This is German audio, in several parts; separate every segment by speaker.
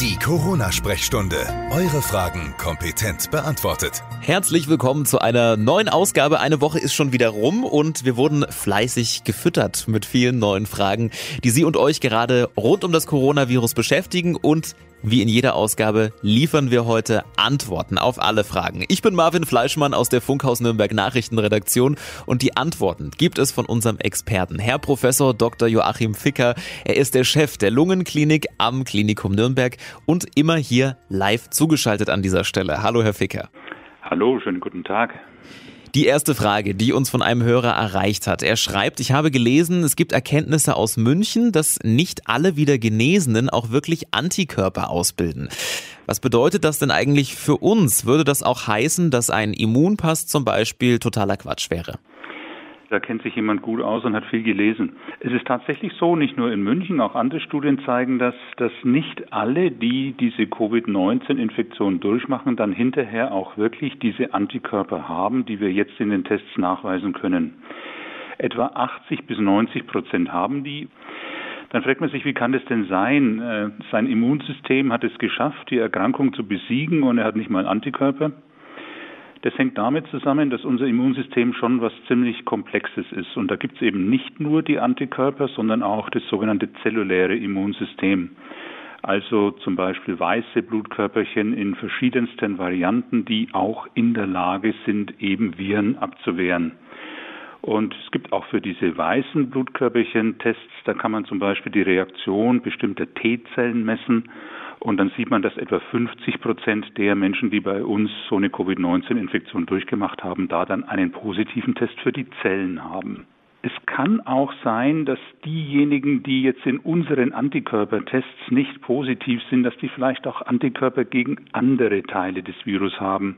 Speaker 1: Die Corona-Sprechstunde. Eure Fragen kompetent beantwortet.
Speaker 2: Herzlich willkommen zu einer neuen Ausgabe. Eine Woche ist schon wieder rum und wir wurden fleißig gefüttert mit vielen neuen Fragen, die Sie und euch gerade rund um das Coronavirus beschäftigen und wie in jeder Ausgabe liefern wir heute Antworten auf alle Fragen. Ich bin Marvin Fleischmann aus der Funkhaus Nürnberg Nachrichtenredaktion und die Antworten gibt es von unserem Experten, Herr Professor Dr. Joachim Ficker. Er ist der Chef der Lungenklinik am Klinikum Nürnberg und immer hier live zugeschaltet an dieser Stelle. Hallo, Herr Ficker.
Speaker 3: Hallo, schönen guten Tag.
Speaker 2: Die erste Frage, die uns von einem Hörer erreicht hat. Er schreibt, ich habe gelesen, es gibt Erkenntnisse aus München, dass nicht alle wieder Genesenen auch wirklich Antikörper ausbilden. Was bedeutet das denn eigentlich für uns? Würde das auch heißen, dass ein Immunpass zum Beispiel totaler Quatsch wäre?
Speaker 3: Da kennt sich jemand gut aus und hat viel gelesen. Es ist tatsächlich so, nicht nur in München, auch andere Studien zeigen das, dass nicht alle, die diese Covid-19-Infektion durchmachen, dann hinterher auch wirklich diese Antikörper haben, die wir jetzt in den Tests nachweisen können. Etwa 80 bis 90 Prozent haben die. Dann fragt man sich, wie kann das denn sein? Äh, sein Immunsystem hat es geschafft, die Erkrankung zu besiegen und er hat nicht mal Antikörper. Das hängt damit zusammen, dass unser Immunsystem schon was ziemlich Komplexes ist. Und da gibt es eben nicht nur die Antikörper, sondern auch das sogenannte zelluläre Immunsystem. Also zum Beispiel weiße Blutkörperchen in verschiedensten Varianten, die auch in der Lage sind, eben Viren abzuwehren. Und es gibt auch für diese weißen Blutkörperchen Tests, da kann man zum Beispiel die Reaktion bestimmter T-Zellen messen und dann sieht man, dass etwa 50 Prozent der Menschen, die bei uns so eine Covid-19-Infektion durchgemacht haben, da dann einen positiven Test für die Zellen haben. Es kann auch sein, dass diejenigen, die jetzt in unseren Antikörpertests nicht positiv sind, dass die vielleicht auch Antikörper gegen andere Teile des Virus haben.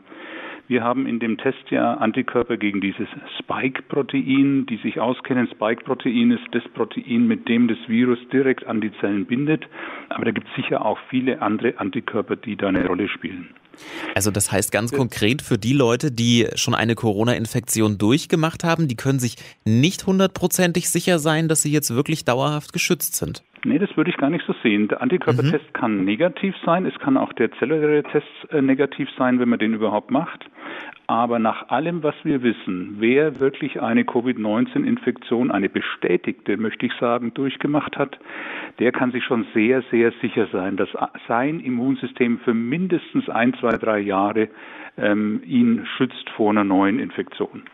Speaker 3: Wir haben in dem Test ja Antikörper gegen dieses Spike-Protein, die sich auskennen. Spike-Protein ist das Protein, mit dem das Virus direkt an die Zellen bindet. Aber da gibt es sicher auch viele andere Antikörper, die da eine Rolle spielen.
Speaker 2: Also das heißt ganz konkret für die Leute, die schon eine Corona-Infektion durchgemacht haben, die können sich nicht hundertprozentig sicher sein, dass sie jetzt wirklich dauerhaft geschützt sind.
Speaker 3: Nee, das würde ich gar nicht so sehen. Der Antikörpertest mhm. kann negativ sein. Es kann auch der zelluläre Test äh, negativ sein, wenn man den überhaupt macht. Aber nach allem, was wir wissen, wer wirklich eine Covid-19-Infektion, eine bestätigte, möchte ich sagen, durchgemacht hat, der kann sich schon sehr, sehr sicher sein, dass sein Immunsystem für mindestens ein, zwei, drei Jahre ähm, ihn schützt vor einer neuen Infektion.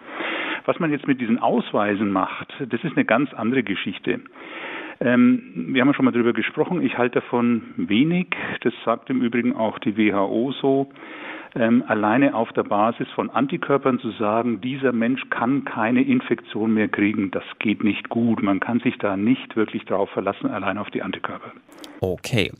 Speaker 3: Was man jetzt mit diesen Ausweisen macht, das ist eine ganz andere Geschichte. Ähm, wir haben ja schon mal darüber gesprochen. Ich halte davon wenig. Das sagt im Übrigen auch die WHO so ähm, alleine auf der Basis von Antikörpern zu sagen, dieser Mensch kann keine Infektion mehr kriegen, das geht nicht gut. Man kann sich da nicht wirklich drauf verlassen, allein auf die Antikörper.
Speaker 2: Okay.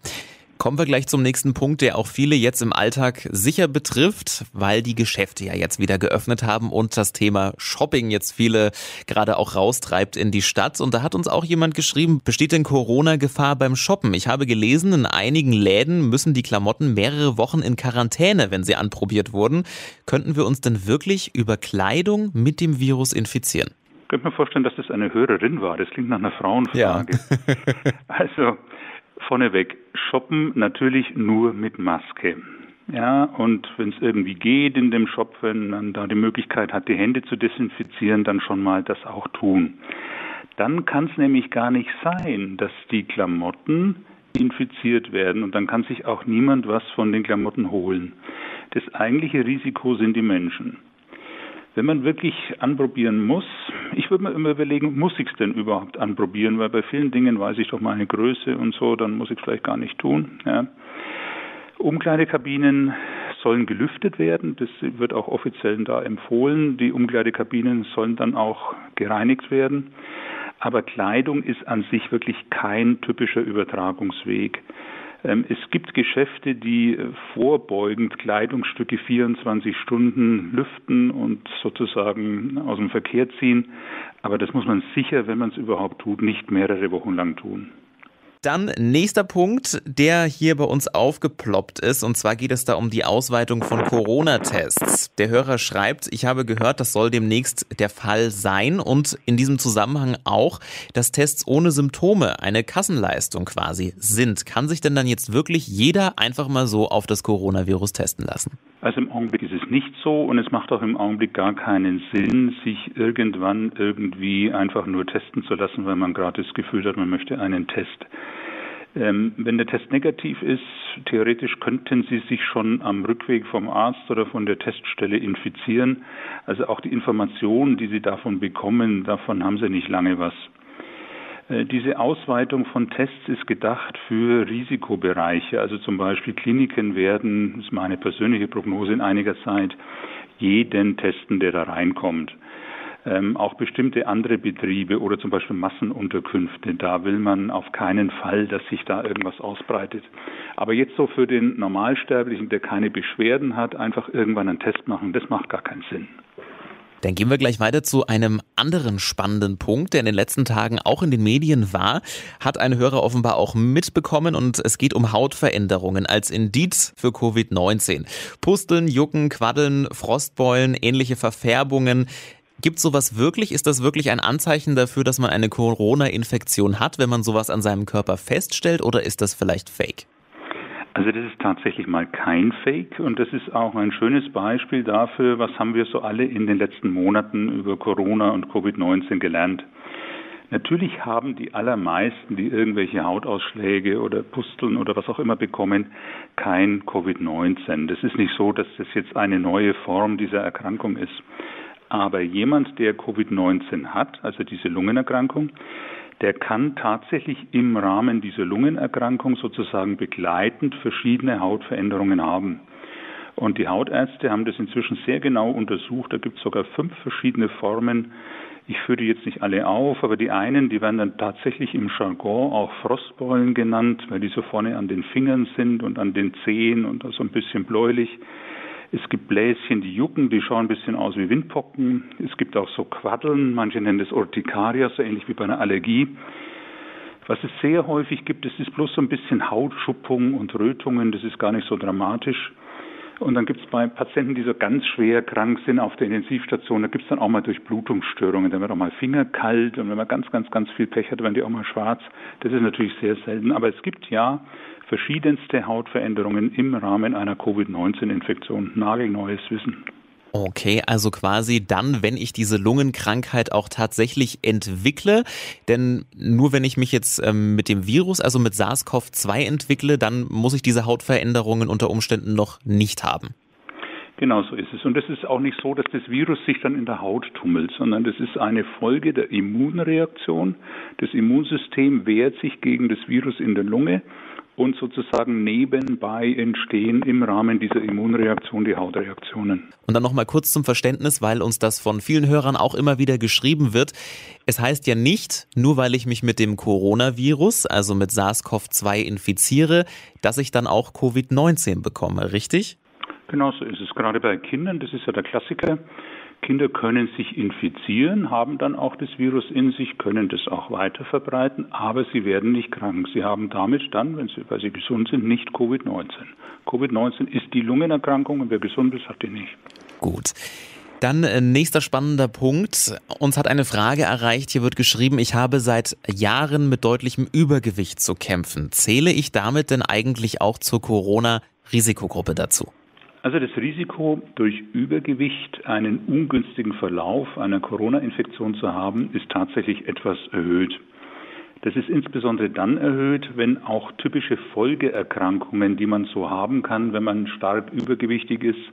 Speaker 2: Kommen wir gleich zum nächsten Punkt, der auch viele jetzt im Alltag sicher betrifft, weil die Geschäfte ja jetzt wieder geöffnet haben und das Thema Shopping jetzt viele gerade auch raustreibt in die Stadt. Und da hat uns auch jemand geschrieben, besteht denn Corona-Gefahr beim Shoppen? Ich habe gelesen, in einigen Läden müssen die Klamotten mehrere Wochen in Quarantäne, wenn sie anprobiert wurden. Könnten wir uns denn wirklich über Kleidung mit dem Virus infizieren?
Speaker 3: Ich könnte mir vorstellen, dass das eine Hörerin war. Das klingt nach einer Frauenfrage. Ja. also vorneweg, shoppen natürlich nur mit Maske. Ja, und wenn es irgendwie geht in dem Shop, wenn man da die Möglichkeit hat, die Hände zu desinfizieren, dann schon mal das auch tun. Dann kann es nämlich gar nicht sein, dass die Klamotten infiziert werden und dann kann sich auch niemand was von den Klamotten holen. Das eigentliche Risiko sind die Menschen. Wenn man wirklich anprobieren muss, ich würde mir immer überlegen, muss ich es denn überhaupt anprobieren, weil bei vielen Dingen weiß ich doch meine Größe und so, dann muss ich es vielleicht gar nicht tun. Ja. Umkleidekabinen sollen gelüftet werden, das wird auch offiziell da empfohlen. Die Umkleidekabinen sollen dann auch gereinigt werden. Aber Kleidung ist an sich wirklich kein typischer Übertragungsweg. Ähm, es gibt Geschäfte, die äh, vorbeugend Kleidungsstücke 24 Stunden lüften und sozusagen aus dem Verkehr ziehen. Aber das muss man sicher, wenn man es überhaupt tut, nicht mehrere Wochen lang tun.
Speaker 2: Dann nächster Punkt, der hier bei uns aufgeploppt ist. Und zwar geht es da um die Ausweitung von Corona-Tests. Der Hörer schreibt, ich habe gehört, das soll demnächst der Fall sein. Und in diesem Zusammenhang auch, dass Tests ohne Symptome eine Kassenleistung quasi sind. Kann sich denn dann jetzt wirklich jeder einfach mal so auf das Coronavirus testen lassen?
Speaker 3: Also im Augenblick ist es nicht so und es macht auch im Augenblick gar keinen Sinn, sich irgendwann irgendwie einfach nur testen zu lassen, weil man gerade das Gefühl hat, man möchte einen Test. Ähm, wenn der Test negativ ist, theoretisch könnten Sie sich schon am Rückweg vom Arzt oder von der Teststelle infizieren. Also auch die Informationen, die Sie davon bekommen, davon haben Sie nicht lange was. Äh, diese Ausweitung von Tests ist gedacht für Risikobereiche. Also zum Beispiel Kliniken werden, das ist meine persönliche Prognose in einiger Zeit, jeden testen, der da reinkommt. Ähm, auch bestimmte andere Betriebe oder zum Beispiel Massenunterkünfte, da will man auf keinen Fall, dass sich da irgendwas ausbreitet. Aber jetzt so für den Normalsterblichen, der keine Beschwerden hat, einfach irgendwann einen Test machen, das macht gar keinen Sinn.
Speaker 2: Dann gehen wir gleich weiter zu einem anderen spannenden Punkt, der in den letzten Tagen auch in den Medien war, hat ein Hörer offenbar auch mitbekommen und es geht um Hautveränderungen als Indiz für Covid-19. Pusteln, Jucken, Quaddeln, Frostbeulen, ähnliche Verfärbungen. Gibt sowas wirklich? Ist das wirklich ein Anzeichen dafür, dass man eine Corona-Infektion hat, wenn man sowas an seinem Körper feststellt oder ist das vielleicht fake?
Speaker 3: Also das ist tatsächlich mal kein Fake und das ist auch ein schönes Beispiel dafür, was haben wir so alle in den letzten Monaten über Corona und Covid-19 gelernt. Natürlich haben die allermeisten, die irgendwelche Hautausschläge oder Pusteln oder was auch immer bekommen, kein Covid-19. Das ist nicht so, dass das jetzt eine neue Form dieser Erkrankung ist. Aber jemand, der Covid-19 hat, also diese Lungenerkrankung, der kann tatsächlich im Rahmen dieser Lungenerkrankung sozusagen begleitend verschiedene Hautveränderungen haben. Und die Hautärzte haben das inzwischen sehr genau untersucht. Da gibt es sogar fünf verschiedene Formen. Ich führe die jetzt nicht alle auf, aber die einen, die werden dann tatsächlich im Jargon auch Frostbeulen genannt, weil die so vorne an den Fingern sind und an den Zehen und so ein bisschen bläulich. Es gibt Bläschen, die jucken, die schauen ein bisschen aus wie Windpocken. Es gibt auch so Quaddeln, manche nennen das Urtikaria, so ähnlich wie bei einer Allergie. Was es sehr häufig gibt, das ist bloß so ein bisschen Hautschuppung und Rötungen, das ist gar nicht so dramatisch. Und dann gibt es bei Patienten, die so ganz schwer krank sind auf der Intensivstation, da gibt es dann auch mal Durchblutungsstörungen. Dann wird auch mal Finger kalt und wenn man ganz, ganz, ganz viel Pech hat, werden die auch mal schwarz. Das ist natürlich sehr selten. Aber es gibt ja verschiedenste Hautveränderungen im Rahmen einer Covid-19-Infektion. Nagelneues Wissen.
Speaker 2: Okay, also quasi dann, wenn ich diese Lungenkrankheit auch tatsächlich entwickle. Denn nur wenn ich mich jetzt ähm, mit dem Virus, also mit SARS-CoV-2 entwickle, dann muss ich diese Hautveränderungen unter Umständen noch nicht haben.
Speaker 3: Genau so ist es. Und es ist auch nicht so, dass das Virus sich dann in der Haut tummelt, sondern das ist eine Folge der Immunreaktion. Das Immunsystem wehrt sich gegen das Virus in der Lunge und sozusagen nebenbei entstehen im Rahmen dieser Immunreaktion die Hautreaktionen.
Speaker 2: Und dann nochmal kurz zum Verständnis, weil uns das von vielen Hörern auch immer wieder geschrieben wird. Es heißt ja nicht, nur weil ich mich mit dem Coronavirus, also mit SARS-CoV-2 infiziere, dass ich dann auch Covid-19 bekomme, richtig?
Speaker 3: Genau so ist es. Gerade bei Kindern, das ist ja der Klassiker. Kinder können sich infizieren, haben dann auch das Virus in sich, können das auch weiter verbreiten, aber sie werden nicht krank. Sie haben damit dann, wenn sie, weil sie gesund sind, nicht Covid-19. Covid-19 ist die Lungenerkrankung und wer gesund ist, hat die nicht.
Speaker 2: Gut. Dann äh, nächster spannender Punkt. Uns hat eine Frage erreicht. Hier wird geschrieben, ich habe seit Jahren mit deutlichem Übergewicht zu kämpfen. Zähle ich damit denn eigentlich auch zur Corona-Risikogruppe dazu?
Speaker 3: Also das Risiko, durch Übergewicht einen ungünstigen Verlauf einer Corona-Infektion zu haben, ist tatsächlich etwas erhöht. Das ist insbesondere dann erhöht, wenn auch typische Folgeerkrankungen, die man so haben kann, wenn man stark übergewichtig ist,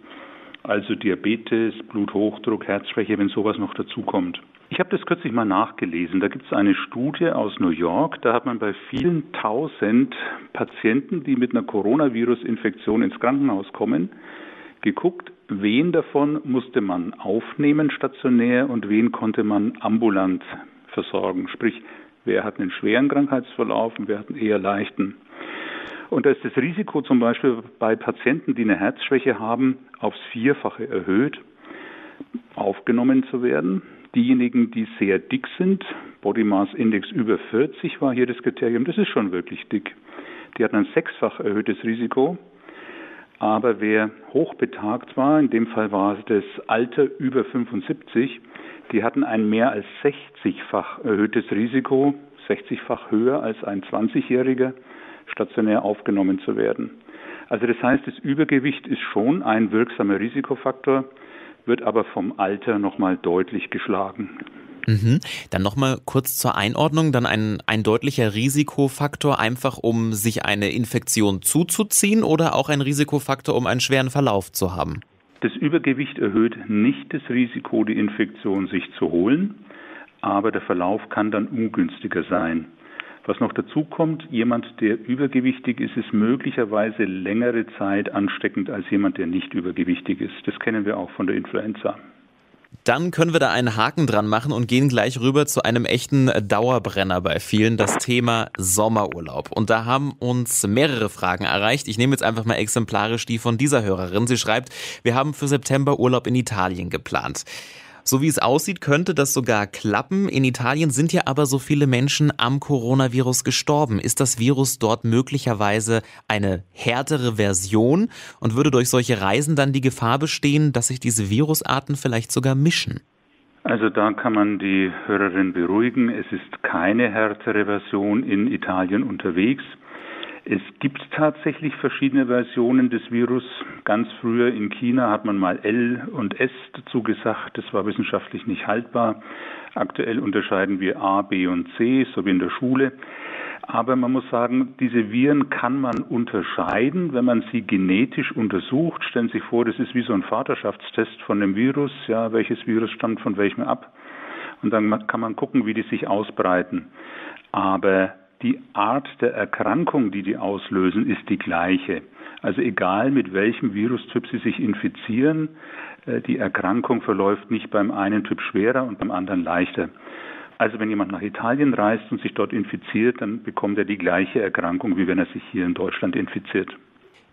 Speaker 3: also Diabetes, Bluthochdruck, Herzschwäche, wenn sowas noch dazukommt. Ich habe das kürzlich mal nachgelesen. Da gibt es eine Studie aus New York. Da hat man bei vielen tausend Patienten, die mit einer Coronavirus-Infektion ins Krankenhaus kommen, geguckt, wen davon musste man aufnehmen stationär und wen konnte man ambulant versorgen. Sprich, wer hat einen schweren Krankheitsverlauf und wer hat einen eher leichten. Und da ist das Risiko zum Beispiel bei Patienten, die eine Herzschwäche haben, aufs Vierfache erhöht, aufgenommen zu werden. Diejenigen, die sehr dick sind, Body Mass Index über 40 war hier das Kriterium. Das ist schon wirklich dick. Die hatten ein sechsfach erhöhtes Risiko. Aber wer hochbetagt war, in dem Fall war es das Alter über 75, die hatten ein mehr als 60-fach erhöhtes Risiko, 60-fach höher als ein 20-Jähriger, stationär aufgenommen zu werden. Also das heißt, das Übergewicht ist schon ein wirksamer Risikofaktor, wird aber vom Alter nochmal deutlich geschlagen.
Speaker 2: Mhm. Dann nochmal kurz zur Einordnung, dann ein, ein deutlicher Risikofaktor, einfach um sich eine Infektion zuzuziehen oder auch ein Risikofaktor, um einen schweren Verlauf zu haben?
Speaker 3: Das Übergewicht erhöht nicht das Risiko, die Infektion sich zu holen, aber der Verlauf kann dann ungünstiger sein. Was noch dazu kommt, jemand, der übergewichtig ist, ist möglicherweise längere Zeit ansteckend als jemand, der nicht übergewichtig ist. Das kennen wir auch von der Influenza.
Speaker 2: Dann können wir da einen Haken dran machen und gehen gleich rüber zu einem echten Dauerbrenner bei vielen, das Thema Sommerurlaub. Und da haben uns mehrere Fragen erreicht. Ich nehme jetzt einfach mal exemplarisch die von dieser Hörerin. Sie schreibt, wir haben für September Urlaub in Italien geplant. So wie es aussieht, könnte das sogar klappen. In Italien sind ja aber so viele Menschen am Coronavirus gestorben. Ist das Virus dort möglicherweise eine härtere Version und würde durch solche Reisen dann die Gefahr bestehen, dass sich diese Virusarten vielleicht sogar mischen?
Speaker 3: Also da kann man die Hörerin beruhigen. Es ist keine härtere Version in Italien unterwegs. Es gibt tatsächlich verschiedene Versionen des Virus. Ganz früher in China hat man mal L und S dazu gesagt. Das war wissenschaftlich nicht haltbar. Aktuell unterscheiden wir A, B und C, so wie in der Schule. Aber man muss sagen, diese Viren kann man unterscheiden, wenn man sie genetisch untersucht. Stellen Sie sich vor, das ist wie so ein Vaterschaftstest von dem Virus. Ja, welches Virus stammt von welchem ab? Und dann kann man gucken, wie die sich ausbreiten. Aber die Art der Erkrankung, die die auslösen, ist die gleiche. Also egal mit welchem Virustyp Sie sich infizieren, äh, die Erkrankung verläuft nicht beim einen Typ schwerer und beim anderen leichter. Also wenn jemand nach Italien reist und sich dort infiziert, dann bekommt er die gleiche Erkrankung, wie wenn er sich hier in Deutschland infiziert.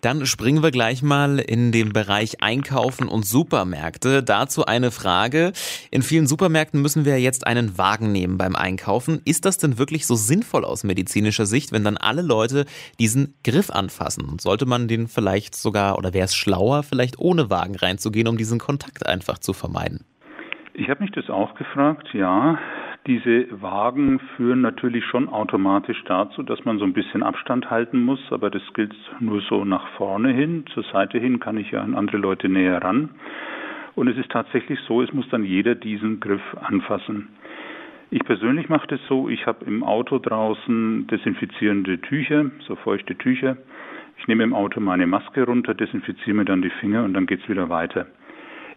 Speaker 2: Dann springen wir gleich mal in den Bereich Einkaufen und Supermärkte. Dazu eine Frage. In vielen Supermärkten müssen wir jetzt einen Wagen nehmen beim Einkaufen. Ist das denn wirklich so sinnvoll aus medizinischer Sicht, wenn dann alle Leute diesen Griff anfassen? Sollte man den vielleicht sogar, oder wäre es schlauer, vielleicht ohne Wagen reinzugehen, um diesen Kontakt einfach zu vermeiden?
Speaker 3: Ich habe mich das auch gefragt, ja. Diese Wagen führen natürlich schon automatisch dazu, dass man so ein bisschen Abstand halten muss, aber das gilt nur so nach vorne hin. Zur Seite hin kann ich ja an andere Leute näher ran. Und es ist tatsächlich so, es muss dann jeder diesen Griff anfassen. Ich persönlich mache das so, ich habe im Auto draußen desinfizierende Tücher, so feuchte Tücher. Ich nehme im Auto meine Maske runter, desinfiziere mir dann die Finger und dann geht's wieder weiter.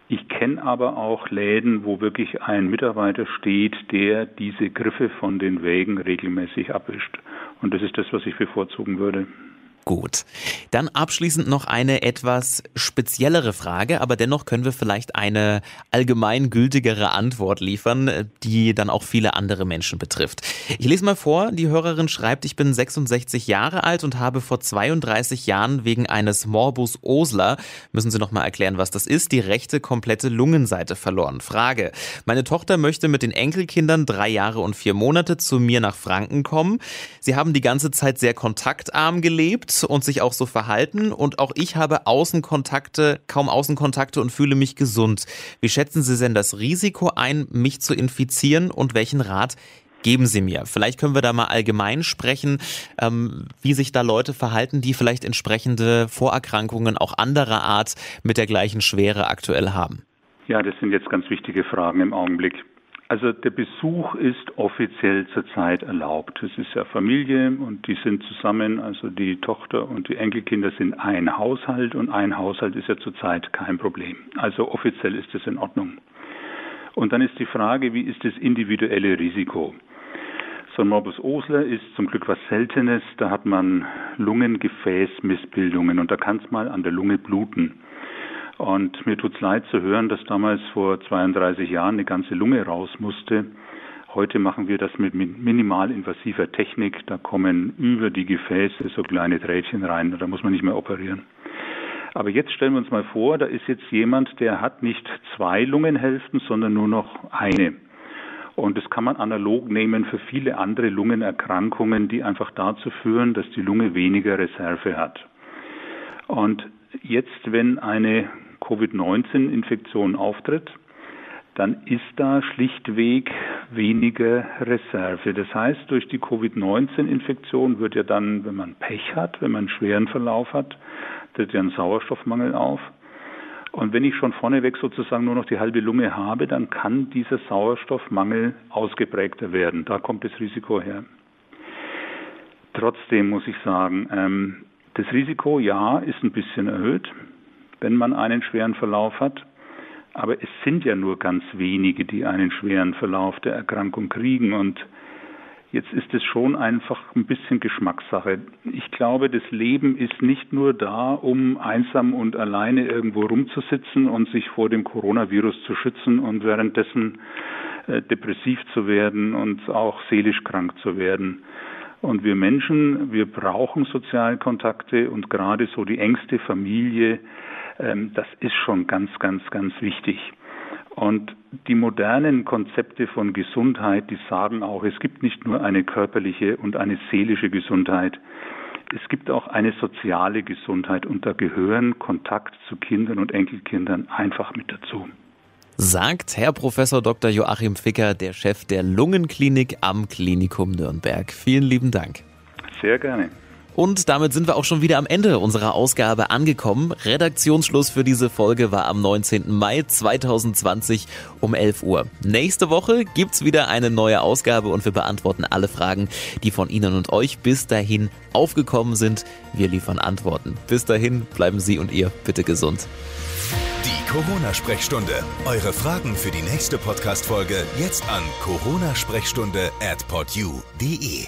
Speaker 3: Ich kenne aber auch Läden, wo wirklich ein Mitarbeiter steht, der diese Griffe von den Wägen regelmäßig abwischt. Und das ist das, was ich bevorzugen würde.
Speaker 2: Gut. Dann abschließend noch eine etwas speziellere Frage, aber dennoch können wir vielleicht eine allgemeingültigere Antwort liefern, die dann auch viele andere Menschen betrifft. Ich lese mal vor, die Hörerin schreibt, ich bin 66 Jahre alt und habe vor 32 Jahren wegen eines Morbus Osler, müssen Sie noch mal erklären, was das ist, die rechte komplette Lungenseite verloren. Frage, meine Tochter möchte mit den Enkelkindern drei Jahre und vier Monate zu mir nach Franken kommen. Sie haben die ganze Zeit sehr kontaktarm gelebt und sich auch so verhalten. Und auch ich habe Außenkontakte, kaum Außenkontakte und fühle mich gesund. Wie schätzen Sie denn das Risiko ein, mich zu infizieren und welchen Rat geben Sie mir? Vielleicht können wir da mal allgemein sprechen, ähm, wie sich da Leute verhalten, die vielleicht entsprechende Vorerkrankungen auch anderer Art mit der gleichen Schwere aktuell haben.
Speaker 3: Ja, das sind jetzt ganz wichtige Fragen im Augenblick. Also der Besuch ist offiziell zurzeit erlaubt. Es ist ja Familie und die sind zusammen, also die Tochter und die Enkelkinder sind ein Haushalt und ein Haushalt ist ja zurzeit kein Problem. Also offiziell ist es in Ordnung. Und dann ist die Frage, wie ist das individuelle Risiko? So ein Morbus Osler ist zum Glück was Seltenes. Da hat man Lungengefäßmissbildungen und da kann es mal an der Lunge bluten. Und mir tut's leid zu hören, dass damals vor 32 Jahren eine ganze Lunge raus musste. Heute machen wir das mit minimalinvasiver Technik. Da kommen über die Gefäße so kleine Drähtchen rein. Da muss man nicht mehr operieren. Aber jetzt stellen wir uns mal vor, da ist jetzt jemand, der hat nicht zwei Lungenhälften, sondern nur noch eine. Und das kann man analog nehmen für viele andere Lungenerkrankungen, die einfach dazu führen, dass die Lunge weniger Reserve hat. Und jetzt, wenn eine Covid-19-Infektion auftritt, dann ist da schlichtweg weniger Reserve. Das heißt, durch die Covid-19-Infektion wird ja dann, wenn man Pech hat, wenn man einen schweren Verlauf hat, tritt ja ein Sauerstoffmangel auf. Und wenn ich schon vorneweg sozusagen nur noch die halbe Lunge habe, dann kann dieser Sauerstoffmangel ausgeprägter werden. Da kommt das Risiko her. Trotzdem muss ich sagen, ähm, das Risiko, ja, ist ein bisschen erhöht, wenn man einen schweren Verlauf hat. Aber es sind ja nur ganz wenige, die einen schweren Verlauf der Erkrankung kriegen. Und jetzt ist es schon einfach ein bisschen Geschmackssache. Ich glaube, das Leben ist nicht nur da, um einsam und alleine irgendwo rumzusitzen und sich vor dem Coronavirus zu schützen und währenddessen äh, depressiv zu werden und auch seelisch krank zu werden. Und wir Menschen, wir brauchen Sozialkontakte und gerade so die engste Familie, das ist schon ganz, ganz, ganz wichtig. Und die modernen Konzepte von Gesundheit, die sagen auch, es gibt nicht nur eine körperliche und eine seelische Gesundheit. Es gibt auch eine soziale Gesundheit und da gehören Kontakt zu Kindern und Enkelkindern einfach mit dazu.
Speaker 2: Sagt Herr Professor Dr. Joachim Ficker, der Chef der Lungenklinik am Klinikum Nürnberg. Vielen lieben Dank.
Speaker 3: Sehr gerne.
Speaker 2: Und damit sind wir auch schon wieder am Ende unserer Ausgabe angekommen. Redaktionsschluss für diese Folge war am 19. Mai 2020 um 11 Uhr. Nächste Woche gibt's wieder eine neue Ausgabe und wir beantworten alle Fragen, die von Ihnen und euch bis dahin aufgekommen sind. Wir liefern Antworten. Bis dahin bleiben Sie und ihr bitte gesund.
Speaker 1: Die Corona-Sprechstunde. Eure Fragen für die nächste Podcast-Folge jetzt an coronasprechstunde at podyou.de.